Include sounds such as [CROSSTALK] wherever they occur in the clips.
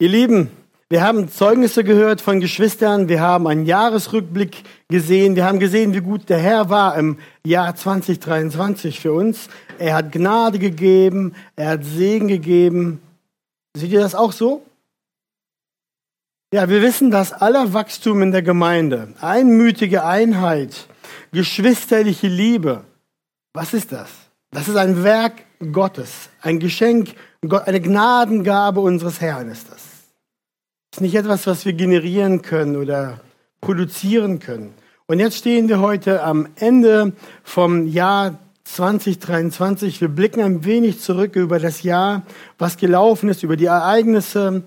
Ihr Lieben, wir haben Zeugnisse gehört von Geschwistern, wir haben einen Jahresrückblick gesehen, wir haben gesehen, wie gut der Herr war im Jahr 2023 für uns. Er hat Gnade gegeben, er hat Segen gegeben. Seht ihr das auch so? Ja, wir wissen, dass aller Wachstum in der Gemeinde, einmütige Einheit, geschwisterliche Liebe, was ist das? Das ist ein Werk Gottes, ein Geschenk, eine Gnadengabe unseres Herrn ist das. Ist nicht etwas, was wir generieren können oder produzieren können. Und jetzt stehen wir heute am Ende vom Jahr 2023. Wir blicken ein wenig zurück über das Jahr, was gelaufen ist, über die Ereignisse,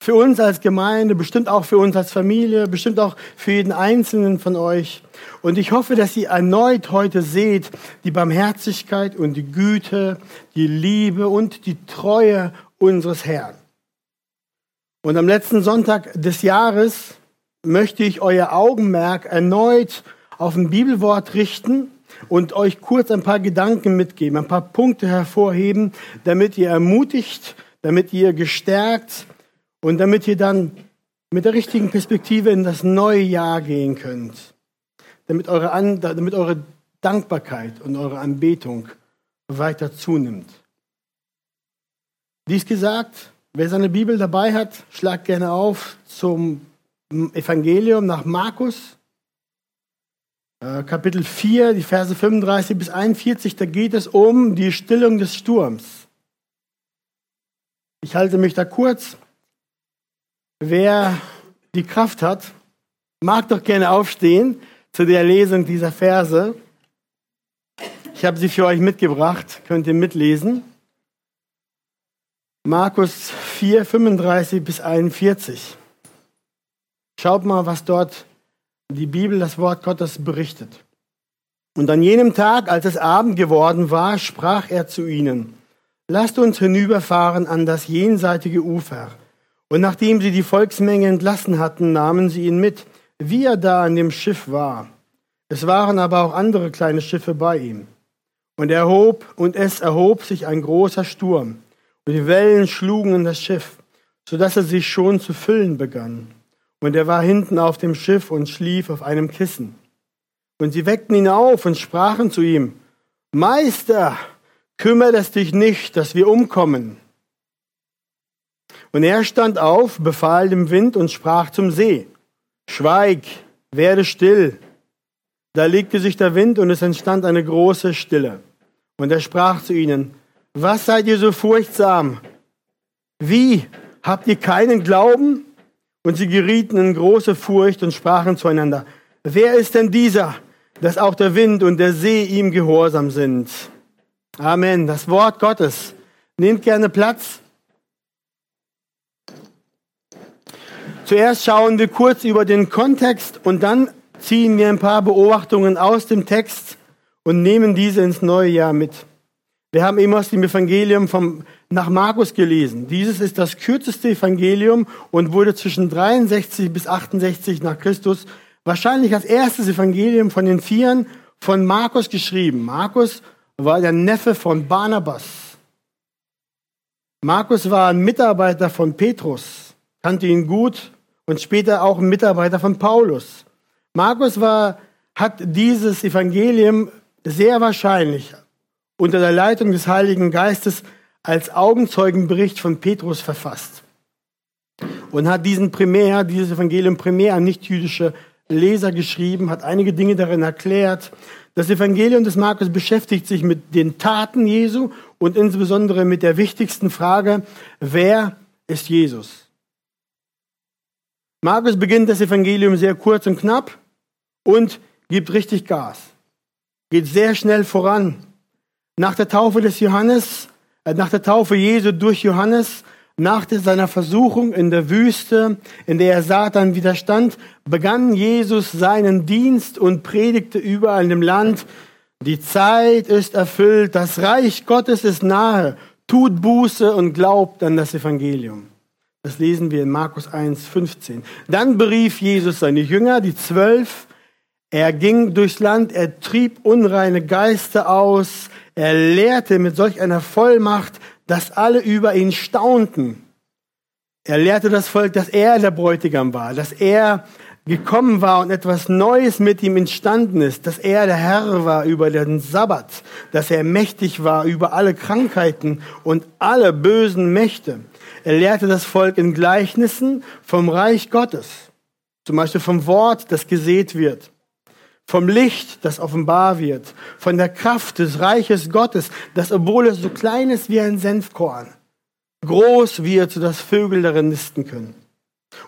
für uns als Gemeinde, bestimmt auch für uns als Familie, bestimmt auch für jeden Einzelnen von euch. Und ich hoffe, dass ihr erneut heute seht die Barmherzigkeit und die Güte, die Liebe und die Treue unseres Herrn. Und am letzten Sonntag des Jahres möchte ich euer Augenmerk erneut auf ein Bibelwort richten und euch kurz ein paar Gedanken mitgeben, ein paar Punkte hervorheben, damit ihr ermutigt, damit ihr gestärkt und damit ihr dann mit der richtigen Perspektive in das neue Jahr gehen könnt, damit eure, An damit eure Dankbarkeit und eure Anbetung weiter zunimmt. Dies gesagt, wer seine Bibel dabei hat, schlagt gerne auf zum Evangelium nach Markus, äh, Kapitel 4, die Verse 35 bis 41, da geht es um die Stillung des Sturms. Ich halte mich da kurz. Wer die Kraft hat, mag doch gerne aufstehen zu der Lesung dieser Verse. Ich habe sie für euch mitgebracht, könnt ihr mitlesen. Markus 4, 35 bis 41. Schaut mal, was dort die Bibel, das Wort Gottes berichtet. Und an jenem Tag, als es Abend geworden war, sprach er zu ihnen, lasst uns hinüberfahren an das jenseitige Ufer. Und nachdem sie die Volksmenge entlassen hatten, nahmen sie ihn mit, wie er da an dem Schiff war. Es waren aber auch andere kleine Schiffe bei ihm. Und er hob, und es erhob sich ein großer Sturm, die Wellen schlugen in das Schiff, so dass er sich schon zu füllen begann. Und er war hinten auf dem Schiff und schlief auf einem Kissen. Und sie weckten ihn auf und sprachen zu ihm, Meister, kümmert es dich nicht, dass wir umkommen. Und er stand auf, befahl dem Wind und sprach zum See, Schweig, werde still. Da legte sich der Wind und es entstand eine große Stille. Und er sprach zu ihnen, was seid ihr so furchtsam? Wie, habt ihr keinen Glauben? Und sie gerieten in große Furcht und sprachen zueinander, wer ist denn dieser, dass auch der Wind und der See ihm gehorsam sind? Amen. Das Wort Gottes. Nehmt gerne Platz. Zuerst schauen wir kurz über den Kontext und dann ziehen wir ein paar Beobachtungen aus dem Text und nehmen diese ins neue Jahr mit. Wir haben eben aus dem Evangelium vom, nach Markus gelesen. Dieses ist das kürzeste Evangelium und wurde zwischen 63 bis 68 nach Christus wahrscheinlich als erstes Evangelium von den Vieren von Markus geschrieben. Markus war der Neffe von Barnabas. Markus war ein Mitarbeiter von Petrus, kannte ihn gut und später auch ein Mitarbeiter von Paulus. Markus war, hat dieses Evangelium sehr wahrscheinlich unter der Leitung des Heiligen Geistes als Augenzeugenbericht von Petrus verfasst und hat diesen primär, dieses Evangelium primär an nichtjüdische Leser geschrieben, hat einige Dinge darin erklärt. Das Evangelium des Markus beschäftigt sich mit den Taten Jesu und insbesondere mit der wichtigsten Frage, wer ist Jesus? Markus beginnt das Evangelium sehr kurz und knapp und gibt richtig Gas. Geht sehr schnell voran. Nach der Taufe des Johannes, äh, nach der Taufe Jesu durch Johannes, nach seiner Versuchung in der Wüste, in der er Satan widerstand, begann Jesus seinen Dienst und predigte überall in dem Land, die Zeit ist erfüllt, das Reich Gottes ist nahe, tut Buße und glaubt an das Evangelium. Das lesen wir in Markus 1, 15. Dann berief Jesus seine Jünger, die zwölf. Er ging durchs Land, er trieb unreine Geister aus, er lehrte mit solch einer Vollmacht, dass alle über ihn staunten. Er lehrte das Volk, dass er der Bräutigam war, dass er gekommen war und etwas Neues mit ihm entstanden ist, dass er der Herr war über den Sabbat, dass er mächtig war über alle Krankheiten und alle bösen Mächte. Er lehrte das Volk in Gleichnissen vom Reich Gottes, zum Beispiel vom Wort, das gesät wird, vom Licht, das offenbar wird, von der Kraft des Reiches Gottes, das obwohl es so klein ist wie ein Senfkorn, groß wird, sodass Vögel darin nisten können.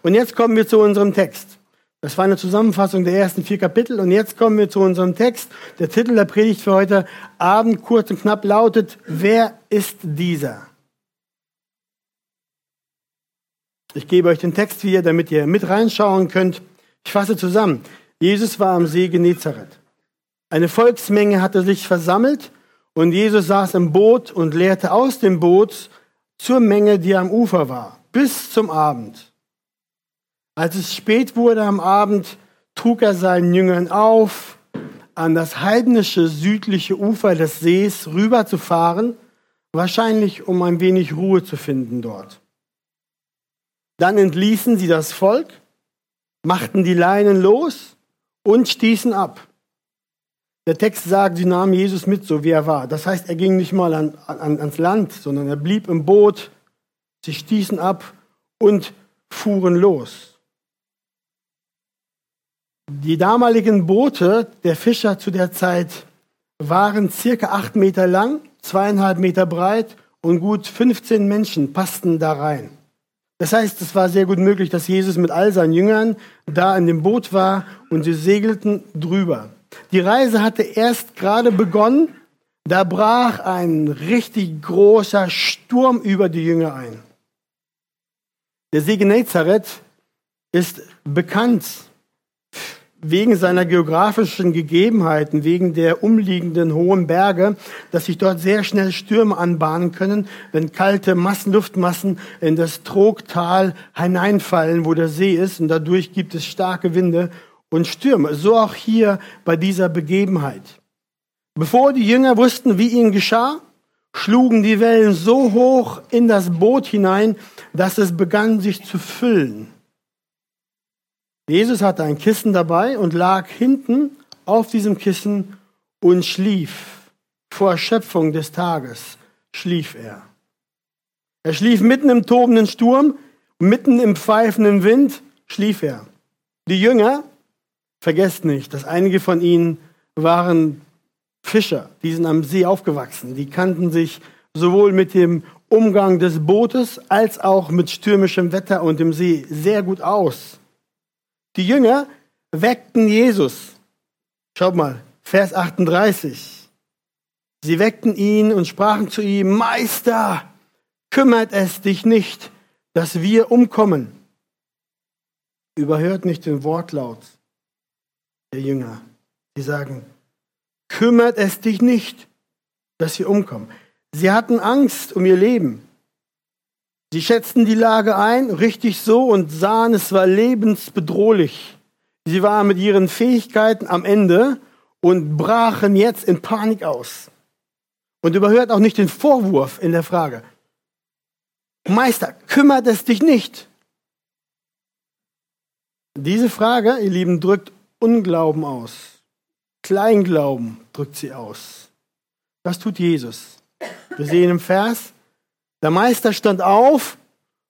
Und jetzt kommen wir zu unserem Text. Das war eine Zusammenfassung der ersten vier Kapitel. Und jetzt kommen wir zu unserem Text. Der Titel der Predigt für heute Abend, kurz und knapp, lautet, wer ist dieser? Ich gebe euch den Text hier, damit ihr mit reinschauen könnt. Ich fasse zusammen. Jesus war am See Genezareth. Eine Volksmenge hatte sich versammelt und Jesus saß im Boot und lehrte aus dem Boot zur Menge, die am Ufer war, bis zum Abend. Als es spät wurde am Abend, trug er seinen Jüngern auf, an das heidnische südliche Ufer des Sees rüberzufahren, wahrscheinlich um ein wenig Ruhe zu finden dort. Dann entließen sie das Volk, machten die Leinen los und stießen ab. Der Text sagt, sie nahmen Jesus mit, so wie er war. Das heißt, er ging nicht mal an, an, ans Land, sondern er blieb im Boot. Sie stießen ab und fuhren los. Die damaligen Boote der Fischer zu der Zeit waren circa acht Meter lang, zweieinhalb Meter breit und gut 15 Menschen passten da rein. Das heißt, es war sehr gut möglich, dass Jesus mit all seinen Jüngern da in dem Boot war und sie segelten drüber. Die Reise hatte erst gerade begonnen, da brach ein richtig großer Sturm über die Jünger ein. Der See Genezareth ist bekannt wegen seiner geografischen Gegebenheiten, wegen der umliegenden hohen Berge, dass sich dort sehr schnell Stürme anbahnen können, wenn kalte Massen, Luftmassen in das Trogtal hineinfallen, wo der See ist, und dadurch gibt es starke Winde und Stürme. So auch hier bei dieser Begebenheit. Bevor die Jünger wussten, wie ihnen geschah, schlugen die Wellen so hoch in das Boot hinein, dass es begann sich zu füllen. Jesus hatte ein Kissen dabei und lag hinten auf diesem Kissen und schlief. Vor Erschöpfung des Tages schlief er. Er schlief mitten im tobenden Sturm, mitten im pfeifenden Wind schlief er. Die Jünger, vergesst nicht, dass einige von ihnen waren Fischer, die sind am See aufgewachsen, die kannten sich sowohl mit dem Umgang des Bootes als auch mit stürmischem Wetter und dem See sehr gut aus. Die Jünger weckten Jesus. Schaut mal, Vers 38. Sie weckten ihn und sprachen zu ihm, Meister, kümmert es dich nicht, dass wir umkommen. Überhört nicht den Wortlaut der Jünger. Sie sagen, kümmert es dich nicht, dass wir umkommen. Sie hatten Angst um ihr Leben. Sie schätzten die Lage ein, richtig so, und sahen, es war lebensbedrohlich. Sie waren mit ihren Fähigkeiten am Ende und brachen jetzt in Panik aus. Und überhört auch nicht den Vorwurf in der Frage. Meister, kümmert es dich nicht? Diese Frage, ihr Lieben, drückt Unglauben aus. Kleinglauben drückt sie aus. Was tut Jesus? Wir sehen im Vers, der Meister stand auf,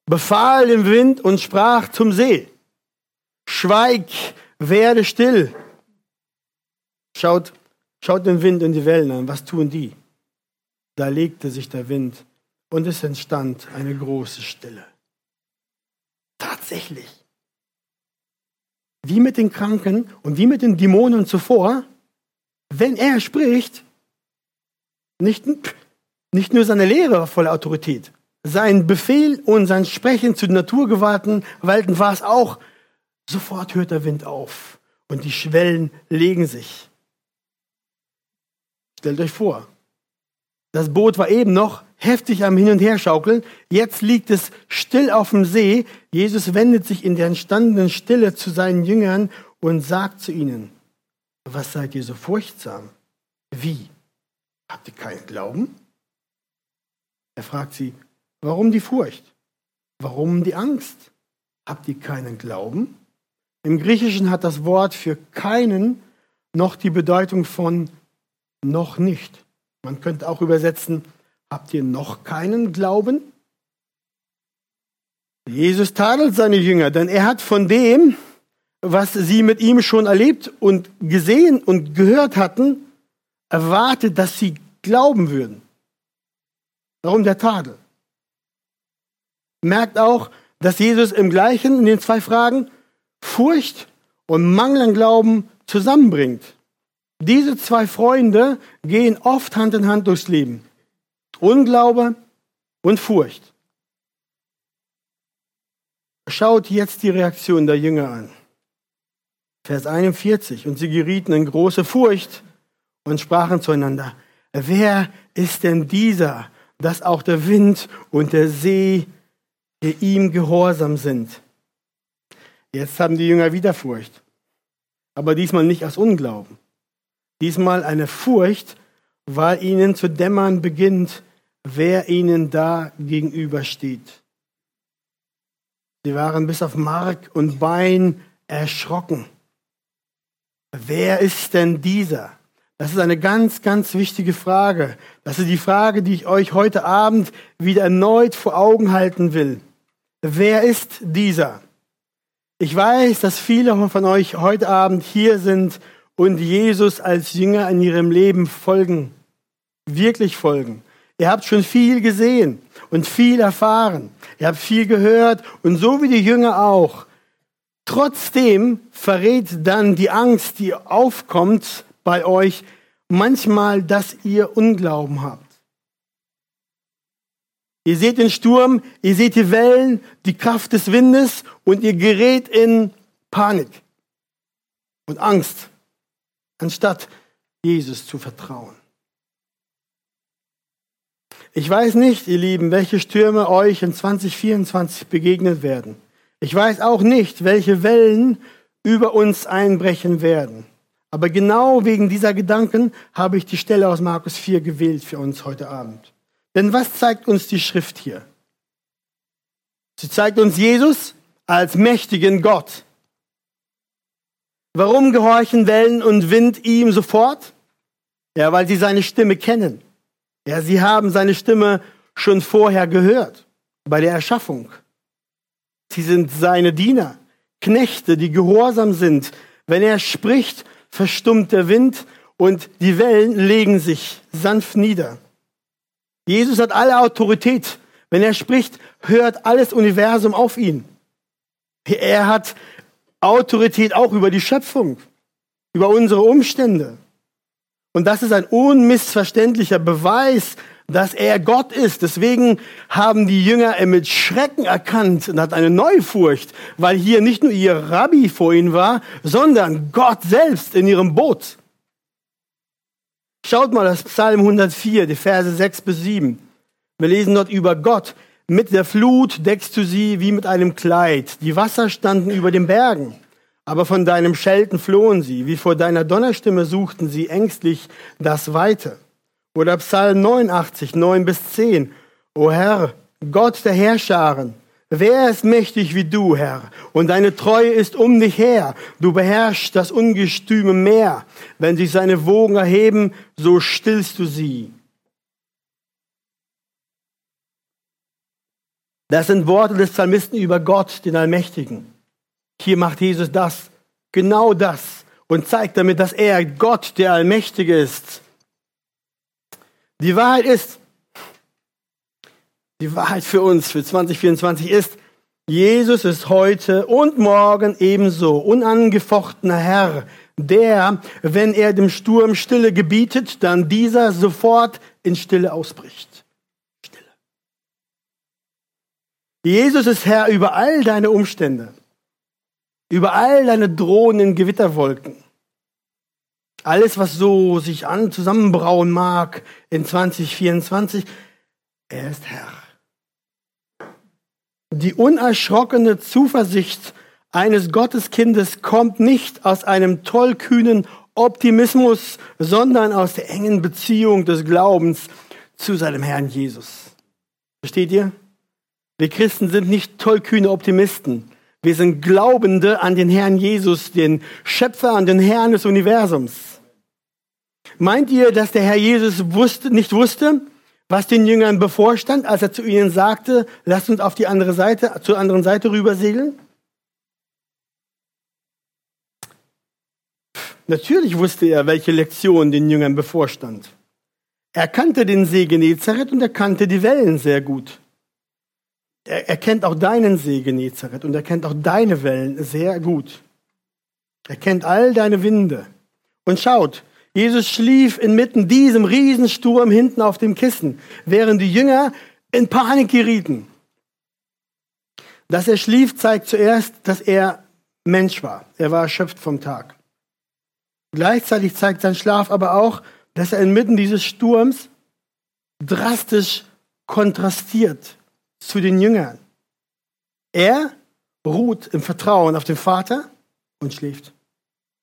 befahl dem Wind und sprach zum See, Schweig, werde still. Schaut, schaut den Wind und die Wellen an, was tun die? Da legte sich der Wind und es entstand eine große Stille. Tatsächlich. Wie mit den Kranken und wie mit den Dämonen zuvor, wenn er spricht, nicht, nicht nur seine Lehre war voller Autorität, sein Befehl und sein Sprechen zu den Naturgewalten Walten war es auch. Sofort hört der Wind auf und die Schwellen legen sich. Stellt euch vor, das Boot war eben noch heftig am Hin und Her schaukeln. Jetzt liegt es still auf dem See. Jesus wendet sich in der entstandenen Stille zu seinen Jüngern und sagt zu ihnen, was seid ihr so furchtsam? Wie? Habt ihr keinen Glauben? Er fragt sie, warum die Furcht? Warum die Angst? Habt ihr keinen Glauben? Im Griechischen hat das Wort für keinen noch die Bedeutung von noch nicht. Man könnte auch übersetzen, habt ihr noch keinen Glauben? Jesus tadelt seine Jünger, denn er hat von dem, was sie mit ihm schon erlebt und gesehen und gehört hatten, erwartet, dass sie glauben würden. Warum der Tadel? Merkt auch, dass Jesus im gleichen, in den zwei Fragen, Furcht und Mangel an Glauben zusammenbringt. Diese zwei Freunde gehen oft Hand in Hand durchs Leben. Unglaube und Furcht. Schaut jetzt die Reaktion der Jünger an. Vers 41. Und sie gerieten in große Furcht und sprachen zueinander, wer ist denn dieser, dass auch der Wind und der See ihm gehorsam sind? Jetzt haben die Jünger wieder Furcht, aber diesmal nicht aus Unglauben. Diesmal eine Furcht, weil ihnen zu dämmern beginnt, wer ihnen da gegenübersteht. Sie waren bis auf Mark und Bein erschrocken. Wer ist denn dieser? Das ist eine ganz, ganz wichtige Frage. Das ist die Frage, die ich euch heute Abend wieder erneut vor Augen halten will. Wer ist dieser? Ich weiß, dass viele von euch heute Abend hier sind und Jesus als Jünger in ihrem Leben folgen, wirklich folgen. Ihr habt schon viel gesehen und viel erfahren. Ihr habt viel gehört und so wie die Jünger auch. Trotzdem verrät dann die Angst, die aufkommt bei euch, manchmal, dass ihr Unglauben habt. Ihr seht den Sturm, ihr seht die Wellen, die Kraft des Windes und ihr gerät in Panik und Angst, anstatt Jesus zu vertrauen. Ich weiß nicht, ihr Lieben, welche Stürme euch in 2024 begegnet werden. Ich weiß auch nicht, welche Wellen über uns einbrechen werden. Aber genau wegen dieser Gedanken habe ich die Stelle aus Markus 4 gewählt für uns heute Abend. Denn was zeigt uns die Schrift hier? Sie zeigt uns Jesus als mächtigen Gott. Warum gehorchen Wellen und Wind ihm sofort? Ja, weil sie seine Stimme kennen. Ja, sie haben seine Stimme schon vorher gehört, bei der Erschaffung. Sie sind seine Diener, Knechte, die gehorsam sind. Wenn er spricht, verstummt der Wind und die Wellen legen sich sanft nieder. Jesus hat alle Autorität. Wenn er spricht, hört alles Universum auf ihn. Er hat Autorität auch über die Schöpfung, über unsere Umstände. Und das ist ein unmissverständlicher Beweis dass er Gott ist. Deswegen haben die Jünger mit Schrecken erkannt und hat eine Neufurcht, weil hier nicht nur ihr Rabbi vor ihnen war, sondern Gott selbst in ihrem Boot. Schaut mal das Psalm 104, die Verse 6 bis 7. Wir lesen dort über Gott. Mit der Flut deckst du sie wie mit einem Kleid. Die Wasser standen über den Bergen. Aber von deinem Schelten flohen sie. Wie vor deiner Donnerstimme suchten sie ängstlich das Weite. Oder Psalm 89, 9 bis 10. O Herr, Gott der Herrscharen, wer ist mächtig wie du, Herr? Und deine Treue ist um dich her. Du beherrschst das ungestüme Meer. Wenn sich seine Wogen erheben, so stillst du sie. Das sind Worte des Psalmisten über Gott, den Allmächtigen. Hier macht Jesus das, genau das, und zeigt damit, dass er Gott, der Allmächtige ist. Die Wahrheit ist, die Wahrheit für uns, für 2024 ist, Jesus ist heute und morgen ebenso unangefochtener Herr, der, wenn er dem Sturm Stille gebietet, dann dieser sofort in Stille ausbricht. Stille. Jesus ist Herr über all deine Umstände, über all deine drohenden Gewitterwolken. Alles, was so sich an zusammenbrauen mag in 2024, er ist Herr. Die unerschrockene Zuversicht eines Gotteskindes kommt nicht aus einem tollkühnen Optimismus, sondern aus der engen Beziehung des Glaubens zu seinem Herrn Jesus. Versteht ihr? Wir Christen sind nicht tollkühne Optimisten. Wir sind Glaubende an den Herrn Jesus, den Schöpfer, an den Herrn des Universums. Meint ihr, dass der Herr Jesus wusste, nicht wusste, was den Jüngern bevorstand, als er zu ihnen sagte, lasst uns auf die andere Seite, zur anderen Seite rüber segeln? Natürlich wusste er, welche Lektion den Jüngern bevorstand. Er kannte den See Genezareth und er kannte die Wellen sehr gut. Er, er kennt auch deinen See Genezareth und er kennt auch deine Wellen sehr gut. Er kennt all deine Winde. Und schaut, Jesus schlief inmitten diesem Riesensturm hinten auf dem Kissen, während die Jünger in Panik gerieten. Dass er schlief, zeigt zuerst, dass er Mensch war. Er war erschöpft vom Tag. Gleichzeitig zeigt sein Schlaf aber auch, dass er inmitten dieses Sturms drastisch kontrastiert zu den Jüngern. Er ruht im Vertrauen auf den Vater und schläft.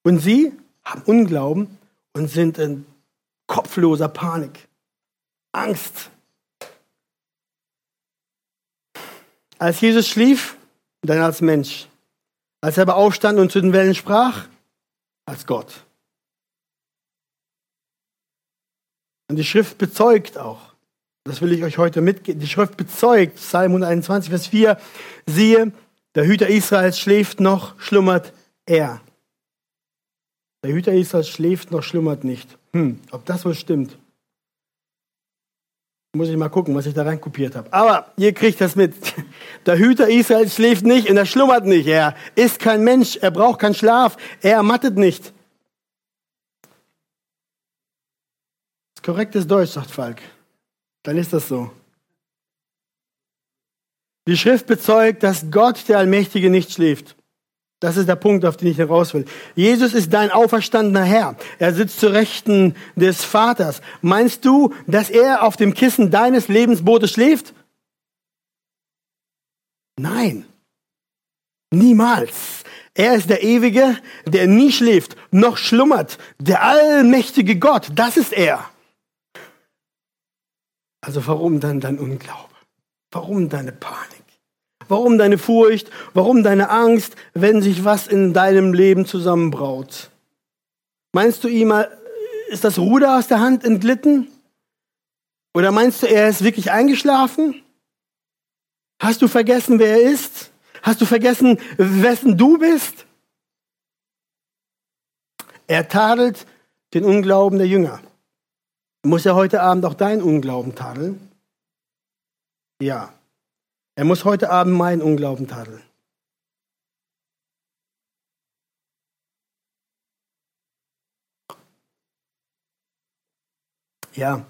Und sie haben Unglauben und sind in kopfloser Panik, Angst. Als Jesus schlief, dann als Mensch. Als er aber aufstand und zu den Wellen sprach, als Gott. Und die Schrift bezeugt auch, das will ich euch heute mitgeben. Die Schrift bezeugt, Psalm 121, Vers 4, siehe, der Hüter Israels schläft noch, schlummert er. Der Hüter Israels schläft noch, schlummert nicht. Hm, ob das wohl stimmt? Muss ich mal gucken, was ich da reinkopiert habe. Aber ihr kriegt das mit. [LAUGHS] Der Hüter Israels schläft nicht und er schlummert nicht. Er ist kein Mensch, er braucht keinen Schlaf, er ermattet nicht. Das ist korrektes Deutsch, sagt Falk dann ist das so. Die Schrift bezeugt, dass Gott, der Allmächtige, nicht schläft. Das ist der Punkt, auf den ich heraus will. Jesus ist dein auferstandener Herr. Er sitzt zu Rechten des Vaters. Meinst du, dass er auf dem Kissen deines Lebensbootes schläft? Nein. Niemals. Er ist der Ewige, der nie schläft, noch schlummert. Der allmächtige Gott, das ist er. Also warum dann dein Unglaube? Warum deine Panik? Warum deine Furcht? Warum deine Angst, wenn sich was in deinem Leben zusammenbraut? Meinst du ihm, ist das Ruder aus der Hand entglitten? Oder meinst du, er ist wirklich eingeschlafen? Hast du vergessen, wer er ist? Hast du vergessen, wessen du bist? Er tadelt den Unglauben der Jünger. Muss er heute Abend auch deinen Unglauben tadeln? Ja. Er muss heute Abend meinen Unglauben tadeln. Ja.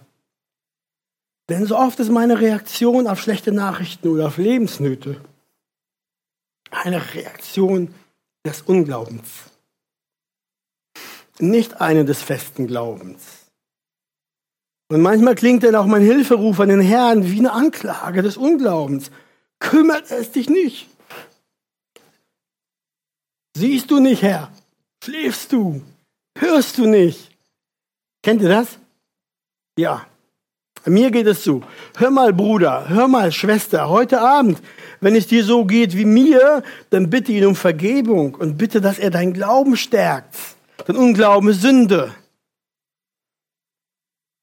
Denn so oft ist meine Reaktion auf schlechte Nachrichten oder auf Lebensnöte eine Reaktion des Unglaubens. Nicht eine des festen Glaubens. Und manchmal klingt dann auch mein Hilferuf an den Herrn wie eine Anklage des Unglaubens. Kümmert es dich nicht? Siehst du nicht, Herr? Schläfst du? Hörst du nicht? Kennt ihr das? Ja. Mir geht es so. Hör mal, Bruder, hör mal, Schwester, heute Abend, wenn es dir so geht wie mir, dann bitte ihn um Vergebung und bitte, dass er deinen Glauben stärkt. Denn Unglauben ist Sünde.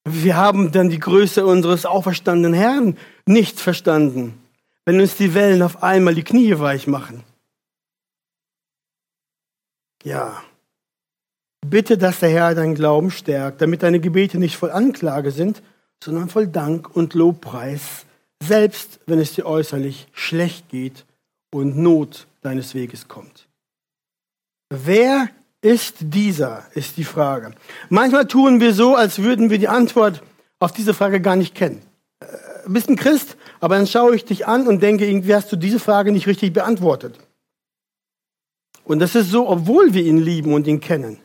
Wir haben dann die Größe unseres auferstandenen Herrn nicht verstanden, wenn uns die Wellen auf einmal die Knie weich machen. Ja, bitte, dass der Herr deinen Glauben stärkt, damit deine Gebete nicht voll Anklage sind, sondern voll Dank und Lobpreis, selbst wenn es dir äußerlich schlecht geht und Not deines Weges kommt. Wer ist dieser, ist die Frage. Manchmal tun wir so, als würden wir die Antwort auf diese Frage gar nicht kennen. Äh, bist ein Christ, aber dann schaue ich dich an und denke, irgendwie hast du diese Frage nicht richtig beantwortet. Und das ist so, obwohl wir ihn lieben und ihn kennen.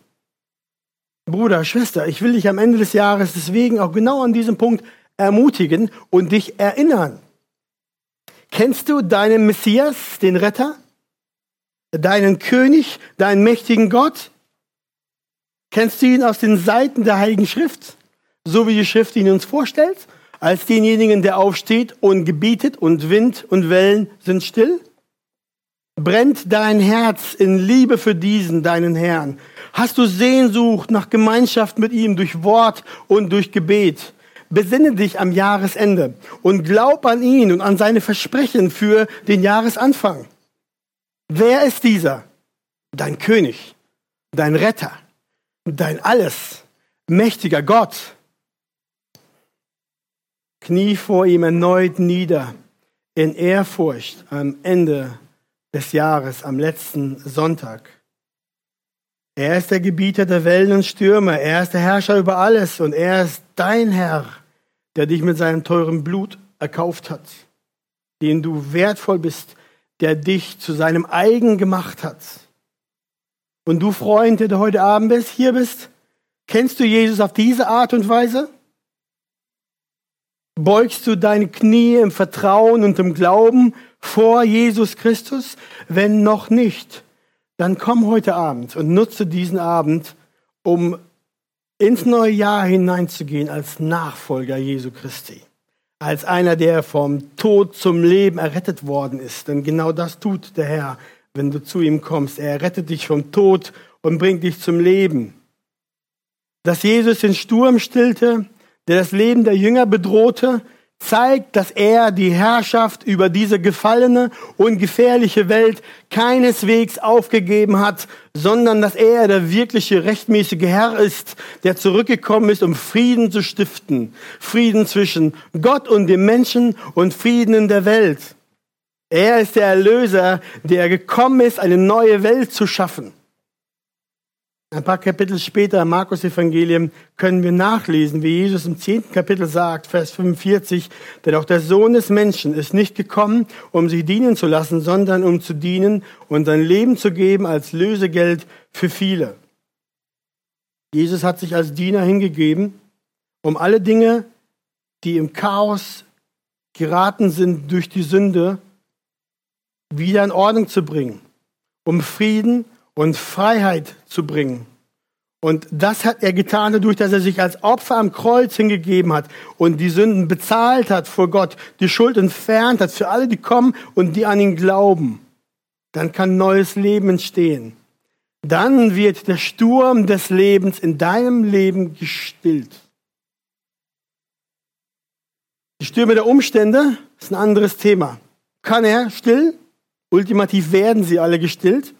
Bruder, Schwester, ich will dich am Ende des Jahres deswegen auch genau an diesem Punkt ermutigen und dich erinnern. Kennst du deinen Messias, den Retter? Deinen König, deinen mächtigen Gott? Kennst du ihn aus den Seiten der Heiligen Schrift, so wie die Schrift ihn uns vorstellt? als denjenigen, der aufsteht und gebietet und Wind und Wellen sind still? Brennt dein Herz in Liebe für diesen, deinen Herrn? Hast du Sehnsucht nach Gemeinschaft mit ihm durch Wort und durch Gebet? Besinne dich am Jahresende und glaub an ihn und an seine Versprechen für den Jahresanfang. Wer ist dieser? Dein König, dein Retter, dein Alles, mächtiger Gott. Knie vor ihm erneut nieder in Ehrfurcht am Ende des Jahres, am letzten Sonntag. Er ist der Gebieter der Wellen und Stürme, er ist der Herrscher über alles und er ist dein Herr, der dich mit seinem teuren Blut erkauft hat, den du wertvoll bist, der dich zu seinem eigen gemacht hat. Und du Freund, der du heute Abend bist, hier bist, kennst du Jesus auf diese Art und Weise? Beugst du deine Knie im Vertrauen und im Glauben vor Jesus Christus? Wenn noch nicht, dann komm heute Abend und nutze diesen Abend, um ins neue Jahr hineinzugehen als Nachfolger Jesu Christi. Als einer, der vom Tod zum Leben errettet worden ist. Denn genau das tut der Herr, wenn du zu ihm kommst. Er rettet dich vom Tod und bringt dich zum Leben. Dass Jesus den Sturm stillte, der das Leben der Jünger bedrohte, zeigt, dass er die Herrschaft über diese gefallene und gefährliche Welt keineswegs aufgegeben hat, sondern dass er der wirkliche rechtmäßige Herr ist, der zurückgekommen ist, um Frieden zu stiften. Frieden zwischen Gott und dem Menschen und Frieden in der Welt. Er ist der Erlöser, der gekommen ist, eine neue Welt zu schaffen. Ein paar Kapitel später im Markus Evangelium können wir nachlesen, wie Jesus im zehnten Kapitel sagt, Vers 45, denn auch der Sohn des Menschen ist nicht gekommen, um sich dienen zu lassen, sondern um zu dienen und sein Leben zu geben als Lösegeld für viele. Jesus hat sich als Diener hingegeben, um alle Dinge, die im Chaos geraten sind durch die Sünde, wieder in Ordnung zu bringen, um Frieden und Freiheit zu bringen. Und das hat er getan dadurch, dass er sich als Opfer am Kreuz hingegeben hat und die Sünden bezahlt hat vor Gott, die Schuld entfernt hat für alle, die kommen und die an ihn glauben. Dann kann neues Leben entstehen. Dann wird der Sturm des Lebens in deinem Leben gestillt. Die Stürme der Umstände ist ein anderes Thema. Kann er still? Ultimativ werden sie alle gestillt.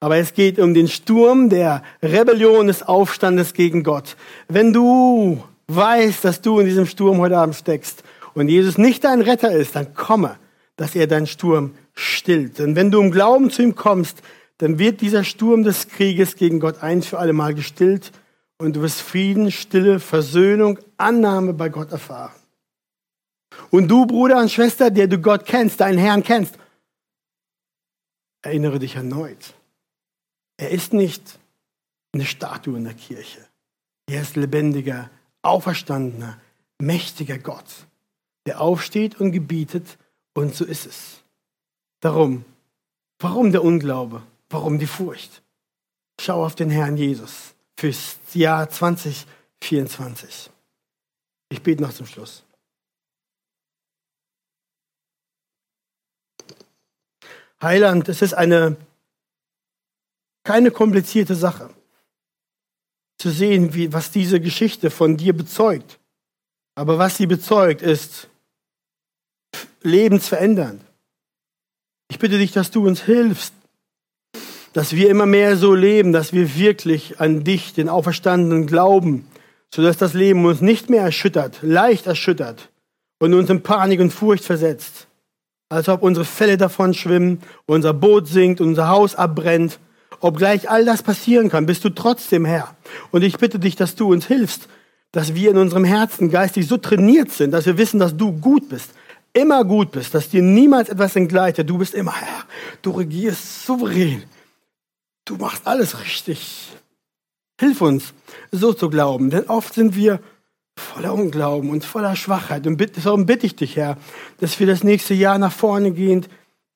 Aber es geht um den Sturm der Rebellion des Aufstandes gegen Gott. Wenn du weißt, dass du in diesem Sturm heute Abend steckst und Jesus nicht dein Retter ist, dann komme, dass er deinen Sturm stillt. Denn wenn du im Glauben zu ihm kommst, dann wird dieser Sturm des Krieges gegen Gott ein für alle Mal gestillt und du wirst Frieden, Stille, Versöhnung, Annahme bei Gott erfahren. Und du, Bruder und Schwester, der du Gott kennst, deinen Herrn kennst, erinnere dich erneut. Er ist nicht eine Statue in der Kirche. Er ist lebendiger, auferstandener, mächtiger Gott, der aufsteht und gebietet und so ist es. Darum, warum der Unglaube? Warum die Furcht? Schau auf den Herrn Jesus fürs Jahr 2024. Ich bete noch zum Schluss. Heiland, es ist eine keine komplizierte Sache. Zu sehen, wie, was diese Geschichte von dir bezeugt. Aber was sie bezeugt, ist lebensverändernd. Ich bitte dich, dass du uns hilfst, dass wir immer mehr so leben, dass wir wirklich an dich, den Auferstandenen, glauben, sodass das Leben uns nicht mehr erschüttert, leicht erschüttert und uns in Panik und Furcht versetzt, als ob unsere Fälle davon schwimmen, unser Boot sinkt, unser Haus abbrennt Obgleich all das passieren kann, bist du trotzdem Herr. Und ich bitte dich, dass du uns hilfst, dass wir in unserem Herzen geistig so trainiert sind, dass wir wissen, dass du gut bist, immer gut bist, dass dir niemals etwas entgleitet. Du bist immer Herr. Du regierst souverän. Du machst alles richtig. Hilf uns, so zu glauben, denn oft sind wir voller Unglauben und voller Schwachheit. Und darum bitte ich dich, Herr, dass wir das nächste Jahr nach vorne gehend,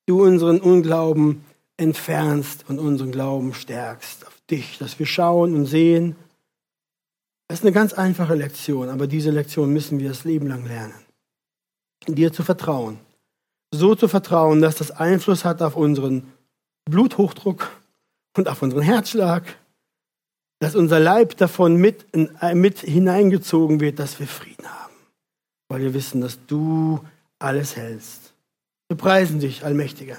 du unseren Unglauben entfernst und unseren Glauben stärkst auf dich, dass wir schauen und sehen. Das ist eine ganz einfache Lektion, aber diese Lektion müssen wir das Leben lang lernen. dir zu vertrauen. So zu vertrauen, dass das Einfluss hat auf unseren Bluthochdruck und auf unseren Herzschlag, dass unser Leib davon mit, äh, mit hineingezogen wird, dass wir Frieden haben, weil wir wissen, dass du alles hältst. Wir preisen dich, Allmächtiger.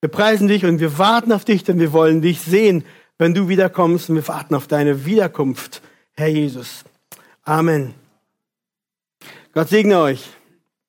Wir preisen dich und wir warten auf dich, denn wir wollen dich sehen, wenn du wiederkommst und wir warten auf deine Wiederkunft, Herr Jesus. Amen. Gott segne euch.